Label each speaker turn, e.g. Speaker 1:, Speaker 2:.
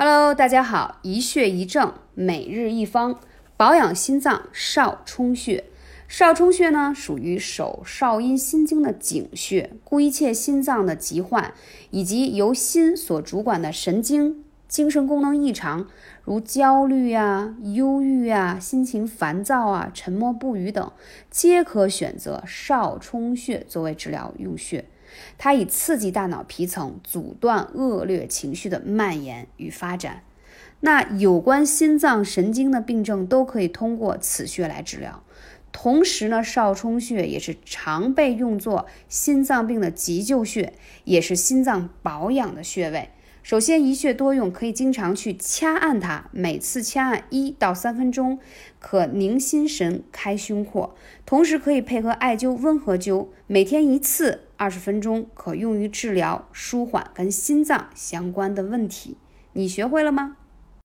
Speaker 1: Hello，大家好，一穴一症，每日一方，保养心脏少冲穴。少冲穴呢，属于手少阴心经的井穴，故一切心脏的疾患以及由心所主管的神经、精神功能异常，如焦虑啊、忧郁啊、心情烦躁啊、沉默不语等，皆可选择少冲穴作为治疗用穴。它以刺激大脑皮层，阻断恶劣情绪的蔓延与发展。那有关心脏神经的病症都可以通过此穴来治疗。同时呢，少冲穴也是常被用作心脏病的急救穴，也是心脏保养的穴位。首先，一穴多用，可以经常去掐按它，每次掐按一到三分钟，可宁心神、开胸廓。同时，可以配合艾灸、温和灸，每天一次，二十分钟，可用于治疗、舒缓跟心脏相关的问题。你学会了吗？